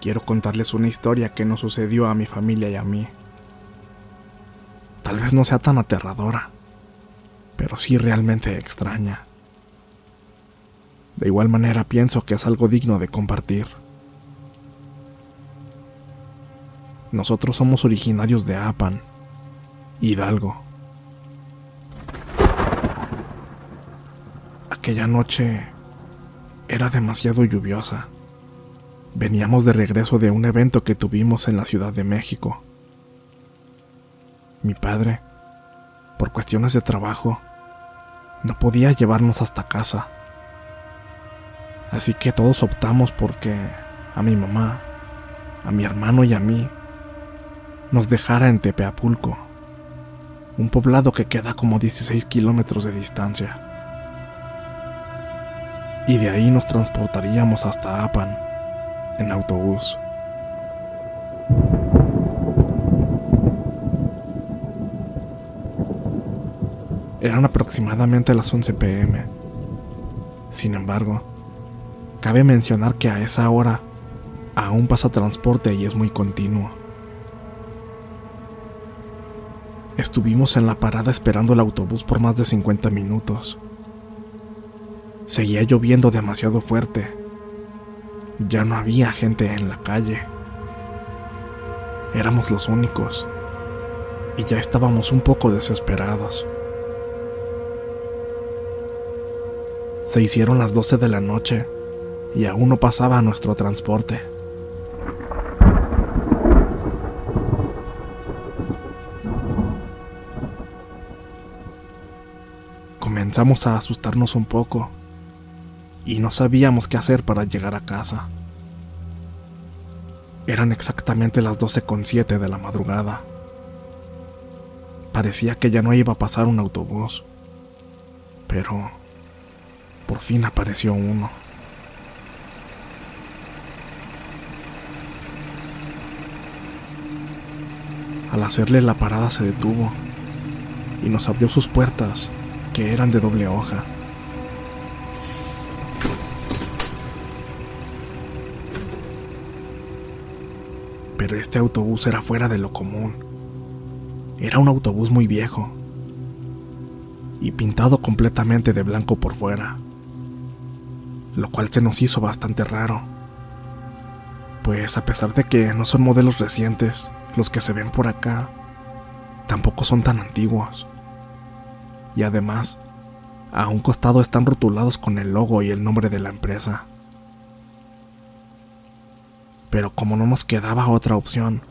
Quiero contarles una historia que nos sucedió a mi familia y a mí. Tal vez no sea tan aterradora, pero sí realmente extraña. De igual manera pienso que es algo digno de compartir. Nosotros somos originarios de Apan, Hidalgo. Aquella noche era demasiado lluviosa. Veníamos de regreso de un evento que tuvimos en la Ciudad de México. Mi padre, por cuestiones de trabajo, no podía llevarnos hasta casa. Así que todos optamos porque a mi mamá, a mi hermano y a mí nos dejara en Tepeapulco, un poblado que queda como 16 kilómetros de distancia. Y de ahí nos transportaríamos hasta Apan, en autobús. Eran aproximadamente las 11 pm. Sin embargo, cabe mencionar que a esa hora aún pasa transporte y es muy continuo. Estuvimos en la parada esperando el autobús por más de 50 minutos. Seguía lloviendo demasiado fuerte. Ya no había gente en la calle. Éramos los únicos. Y ya estábamos un poco desesperados. Se hicieron las 12 de la noche y aún no pasaba nuestro transporte. Comenzamos a asustarnos un poco y no sabíamos qué hacer para llegar a casa. Eran exactamente las 12.07 de la madrugada. Parecía que ya no iba a pasar un autobús, pero por fin apareció uno. Al hacerle la parada se detuvo y nos abrió sus puertas, que eran de doble hoja. Pero este autobús era fuera de lo común. Era un autobús muy viejo y pintado completamente de blanco por fuera, lo cual se nos hizo bastante raro, pues a pesar de que no son modelos recientes, los que se ven por acá tampoco son tan antiguos. Y además, a un costado están rotulados con el logo y el nombre de la empresa, Pero como no nos quedaba otra opción,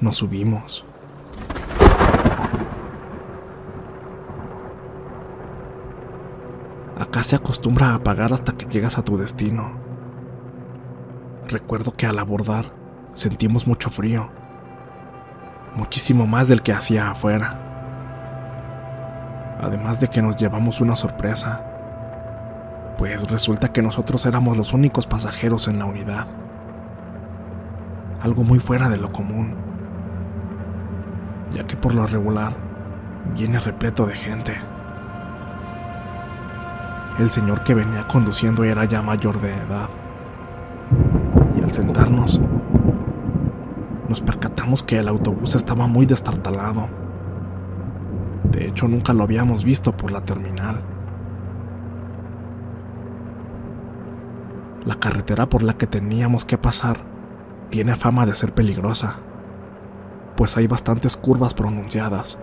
nos subimos. Acá se acostumbra a apagar hasta que llegas a tu destino. Recuerdo que al abordar sentimos mucho frío, muchísimo más del que hacía afuera. Además de que nos llevamos una sorpresa, pues resulta que nosotros éramos los únicos pasajeros en la unidad. Algo muy fuera de lo común, ya que por lo regular viene repleto de gente. El señor que venía conduciendo era ya mayor de edad. Y al sentarnos, nos percatamos que el autobús estaba muy destartalado. De hecho, nunca lo habíamos visto por la terminal. La carretera por la que teníamos que pasar tiene fama de ser peligrosa, pues hay bastantes curvas pronunciadas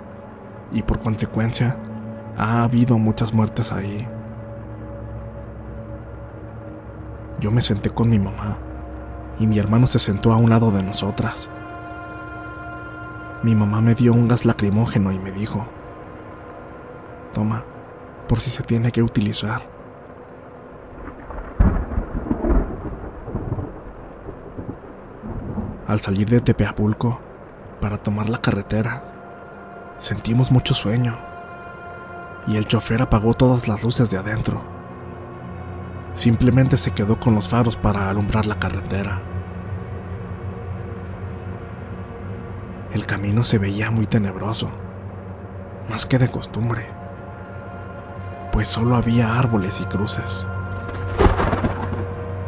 y por consecuencia ha habido muchas muertes ahí. Yo me senté con mi mamá y mi hermano se sentó a un lado de nosotras. Mi mamá me dio un gas lacrimógeno y me dijo, toma, por si se tiene que utilizar. Al salir de Tepeapulco para tomar la carretera, sentimos mucho sueño y el chofer apagó todas las luces de adentro. Simplemente se quedó con los faros para alumbrar la carretera. El camino se veía muy tenebroso, más que de costumbre, pues solo había árboles y cruces.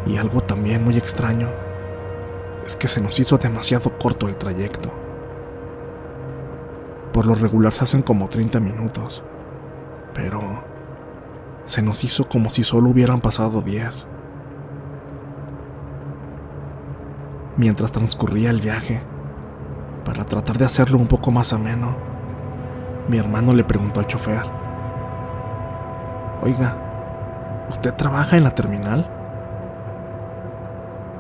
Y algo también muy extraño es que se nos hizo demasiado corto el trayecto. Por lo regular se hacen como 30 minutos, pero se nos hizo como si solo hubieran pasado días. Mientras transcurría el viaje, para tratar de hacerlo un poco más ameno, mi hermano le preguntó al chofer, Oiga, ¿usted trabaja en la terminal?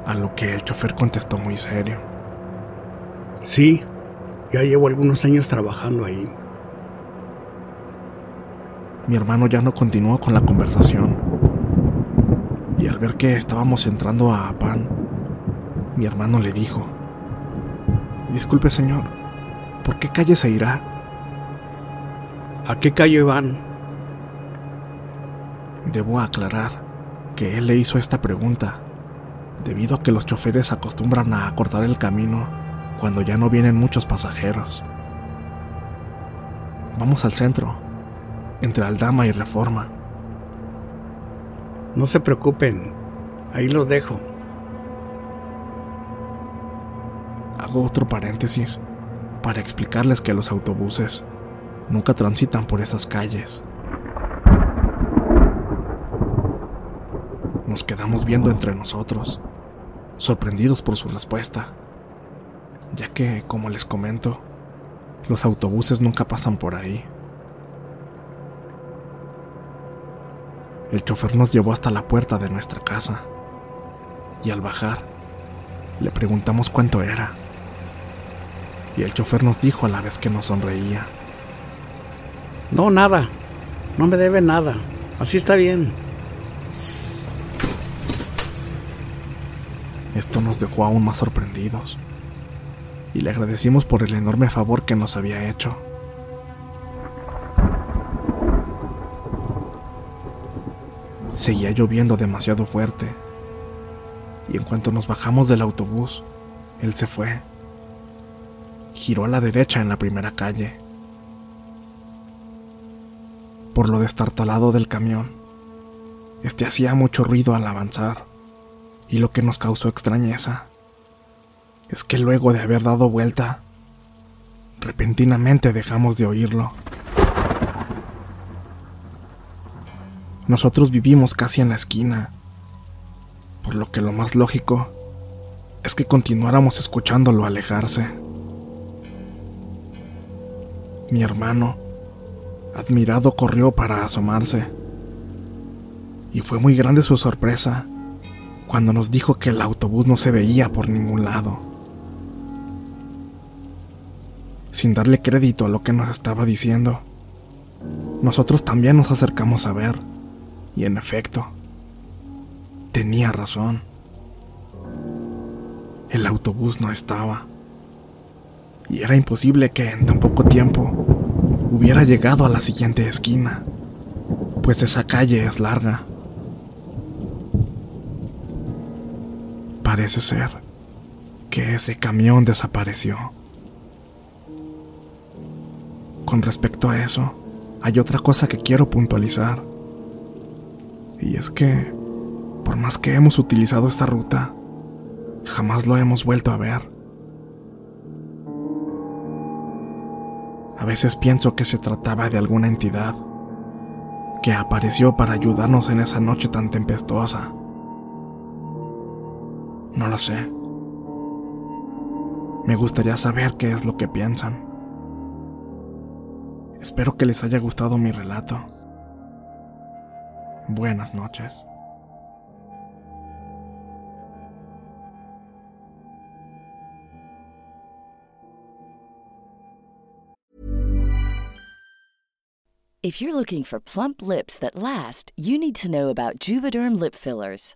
A lo que el chofer contestó muy serio. Sí, ya llevo algunos años trabajando ahí. Mi hermano ya no continuó con la conversación. Y al ver que estábamos entrando a Pan, mi hermano le dijo, Disculpe señor, ¿por qué calle se irá? ¿A qué calle van? Debo aclarar que él le hizo esta pregunta debido a que los choferes acostumbran a cortar el camino cuando ya no vienen muchos pasajeros. Vamos al centro, entre Aldama y Reforma. No se preocupen, ahí los dejo. Hago otro paréntesis para explicarles que los autobuses nunca transitan por esas calles. Nos quedamos viendo entre nosotros, sorprendidos por su respuesta, ya que, como les comento, los autobuses nunca pasan por ahí. El chofer nos llevó hasta la puerta de nuestra casa y al bajar le preguntamos cuánto era. Y el chofer nos dijo a la vez que nos sonreía. No, nada. No me debe nada. Así está bien. Esto nos dejó aún más sorprendidos y le agradecimos por el enorme favor que nos había hecho. Seguía lloviendo demasiado fuerte y en cuanto nos bajamos del autobús, él se fue. Giró a la derecha en la primera calle. Por lo destartalado del camión, este hacía mucho ruido al avanzar y lo que nos causó extrañeza es que luego de haber dado vuelta, repentinamente dejamos de oírlo. Nosotros vivimos casi en la esquina, por lo que lo más lógico es que continuáramos escuchándolo alejarse. Mi hermano, admirado, corrió para asomarse, y fue muy grande su sorpresa cuando nos dijo que el autobús no se veía por ningún lado. Sin darle crédito a lo que nos estaba diciendo, nosotros también nos acercamos a ver, y en efecto, tenía razón. El autobús no estaba, y era imposible que en tan poco tiempo hubiera llegado a la siguiente esquina, pues esa calle es larga. Parece ser que ese camión desapareció. Con respecto a eso, hay otra cosa que quiero puntualizar. Y es que, por más que hemos utilizado esta ruta, jamás lo hemos vuelto a ver. A veces pienso que se trataba de alguna entidad que apareció para ayudarnos en esa noche tan tempestuosa. No lo sé. Me gustaría saber qué es lo que piensan. Espero que les haya gustado mi relato. Buenas noches. If you're looking for plump lips that last, you need to know about Juvederm lip fillers.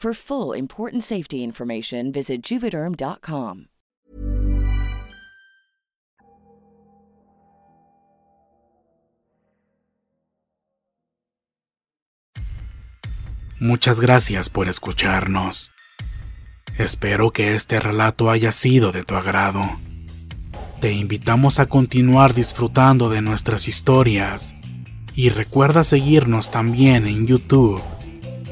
For full important safety information, visit juvederm.com. Muchas gracias por escucharnos. Espero que este relato haya sido de tu agrado. Te invitamos a continuar disfrutando de nuestras historias y recuerda seguirnos también en YouTube